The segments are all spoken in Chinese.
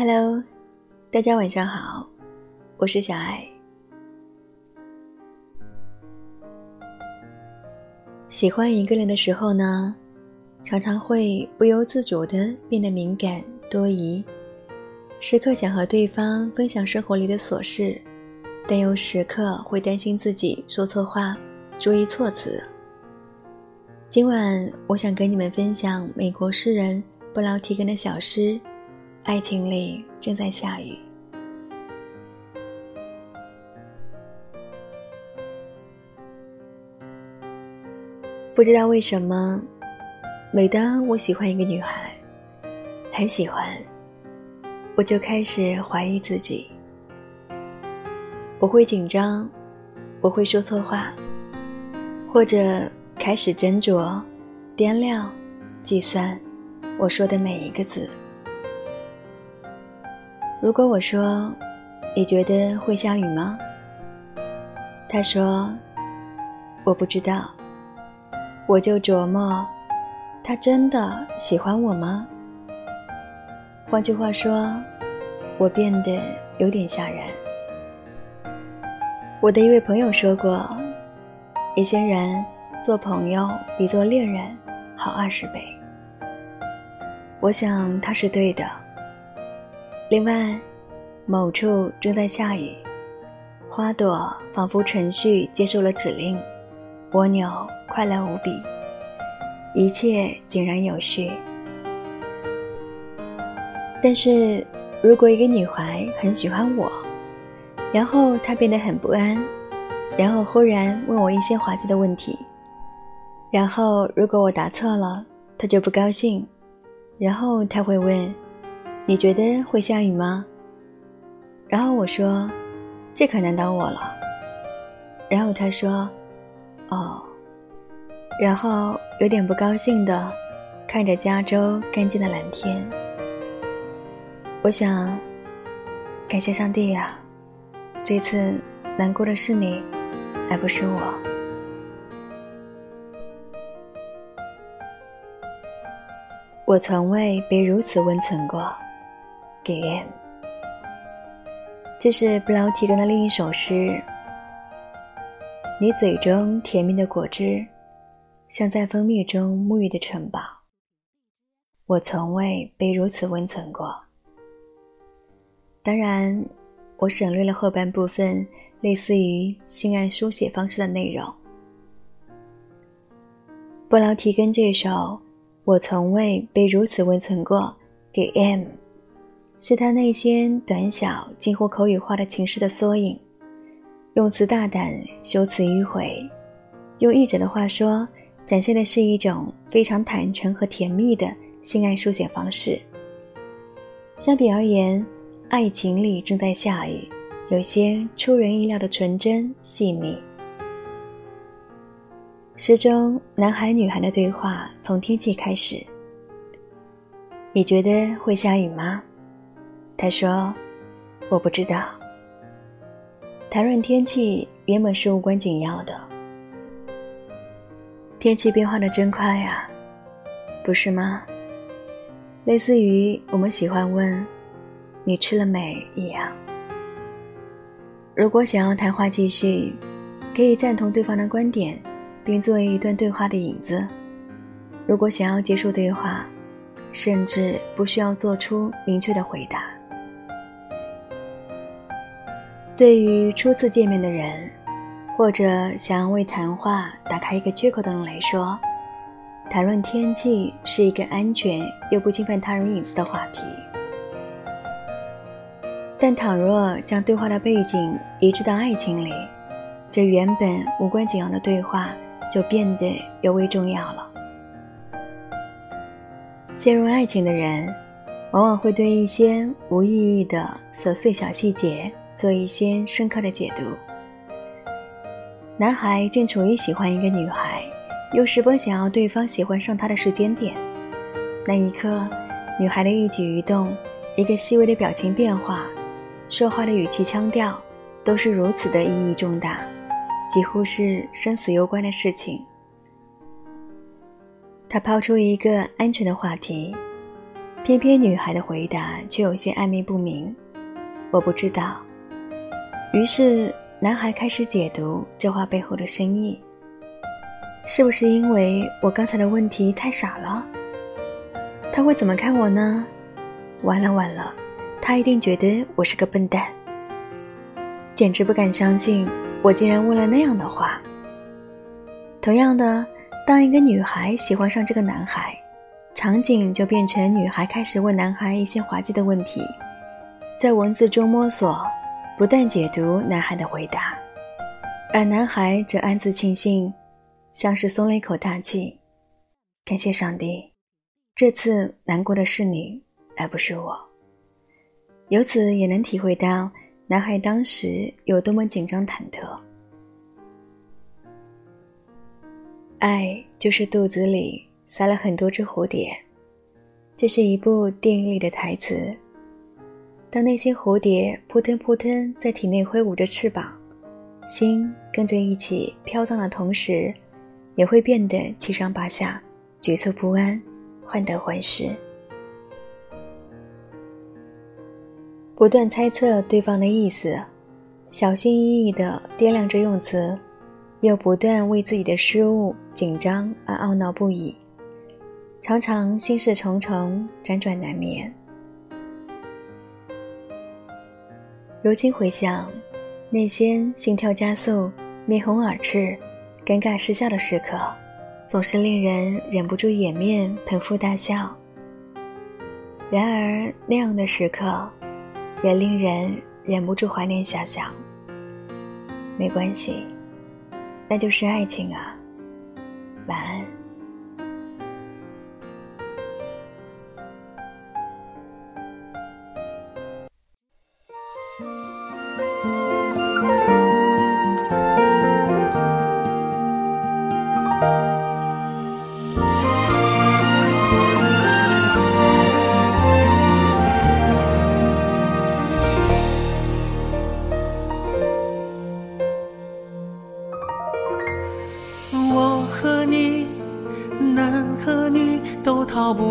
Hello，大家晚上好，我是小爱。喜欢一个人的时候呢，常常会不由自主的变得敏感多疑，时刻想和对方分享生活里的琐事，但又时刻会担心自己说错话，注意措辞。今晚我想跟你们分享美国诗人布劳提根的小诗《爱情里正在下雨》。不知道为什么，每当我喜欢一个女孩，很喜欢，我就开始怀疑自己。我会紧张，我会说错话，或者开始斟酌、掂量、计算我说的每一个字。如果我说：“你觉得会下雨吗？”他说：“我不知道。”我就琢磨，他真的喜欢我吗？换句话说，我变得有点吓人。我的一位朋友说过，一些人做朋友比做恋人好二十倍。我想他是对的。另外，某处正在下雨，花朵仿佛程序接受了指令。蜗牛快乐无比，一切井然有序。但是，如果一个女孩很喜欢我，然后她变得很不安，然后忽然问我一些滑稽的问题，然后如果我答错了，她就不高兴，然后她会问：“你觉得会下雨吗？”然后我说：“这可难倒我了。”然后他说。哦，然后有点不高兴的看着加州干净的蓝天。我想，感谢上帝呀，这次难过的是你，而不是我。我从未被如此温存过，给 M。这是布劳提根的另一首诗。你嘴中甜蜜的果汁，像在蜂蜜中沐浴的城堡。我从未被如此温存过。当然，我省略了后半部分类似于性爱书写方式的内容。布劳提根这首《我从未被如此温存过》给 M，是他内心短小、近乎口语化的情诗的缩影。用词大胆，修辞迂回，用译者的话说，展现的是一种非常坦诚和甜蜜的性爱书写方式。相比而言，《爱情里正在下雨》有些出人意料的纯真细腻。诗中男孩女孩的对话从天气开始：“你觉得会下雨吗？”他说：“我不知道。”谈论天气原本是无关紧要的，天气变化的真快呀，不是吗？类似于我们喜欢问“你吃了没”一样。如果想要谈话继续，可以赞同对方的观点，并作为一段对话的引子；如果想要结束对话，甚至不需要做出明确的回答。对于初次见面的人，或者想要为谈话打开一个缺口的人来说，谈论天气是一个安全又不侵犯他人隐私的话题。但倘若将对话的背景移植到爱情里，这原本无关紧要的对话就变得尤为重要了。陷入爱情的人，往往会对一些无意义的琐碎小细节。做一些深刻的解读。男孩正处于喜欢一个女孩，又十分想要对方喜欢上他的时间点。那一刻，女孩的一举一动，一个细微的表情变化，说话的语气腔调，都是如此的意义重大，几乎是生死攸关的事情。他抛出一个安全的话题，偏偏女孩的回答却有些暧昧不明。我不知道。于是男孩开始解读这话背后的深意。是不是因为我刚才的问题太傻了？他会怎么看我呢？完了完了，他一定觉得我是个笨蛋。简直不敢相信，我竟然问了那样的话。同样的，当一个女孩喜欢上这个男孩，场景就变成女孩开始问男孩一些滑稽的问题，在文字中摸索，不断解读男孩的回答，而男孩则暗自庆幸。像是松了一口大气，感谢上帝，这次难过的是你，而不是我。由此也能体会到男孩当时有多么紧张忐忑。爱就是肚子里塞了很多只蝴蝶，这是一部电影里的台词。当那些蝴蝶扑腾扑腾在体内挥舞着翅膀，心跟着一起飘荡的同时。也会变得七上八下，局促不安，患得患失，不断猜测对方的意思，小心翼翼地掂量着用词，又不断为自己的失误紧张而懊恼不已，常常心事重重，辗转难眠。如今回想，那些心跳加速、面红耳赤。尴尬失笑的时刻，总是令人忍不住掩面捧腹大笑。然而那样的时刻，也令人忍不住怀念遐想。没关系，那就是爱情啊。晚安。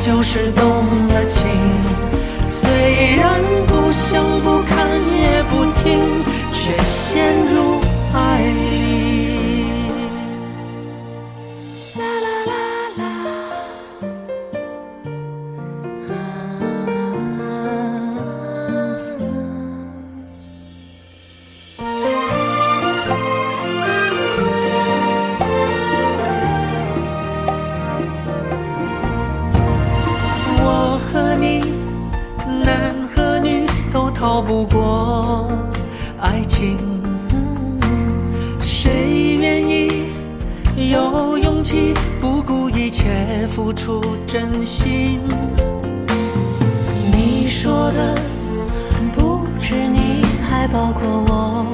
就是动了情，一切付出真心？你说的不止你，还包括我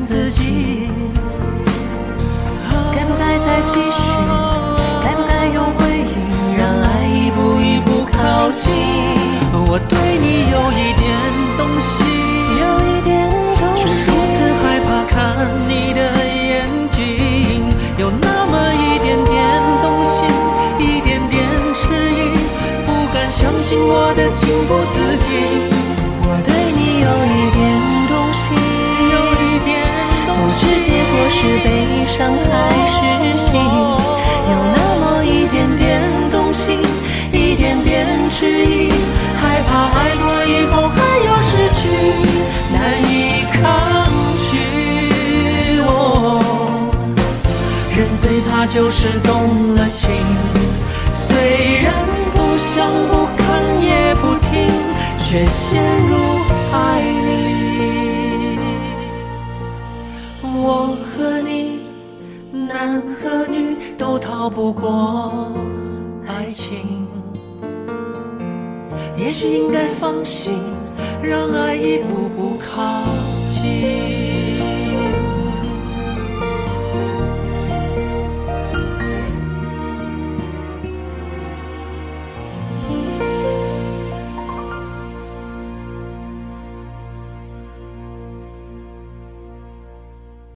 自己。该不该再继续？不自己，我对你有一点动心，有一点，不知结果是悲伤还是喜，有那么一点点动心，一点点迟疑，害怕爱过以后还要失去，难以抗拒。哦人最怕就是动了情，虽然。不想不看也不听，却陷入爱里。我和你，男和女，都逃不过爱情。也许应该放心，让爱一步步靠近。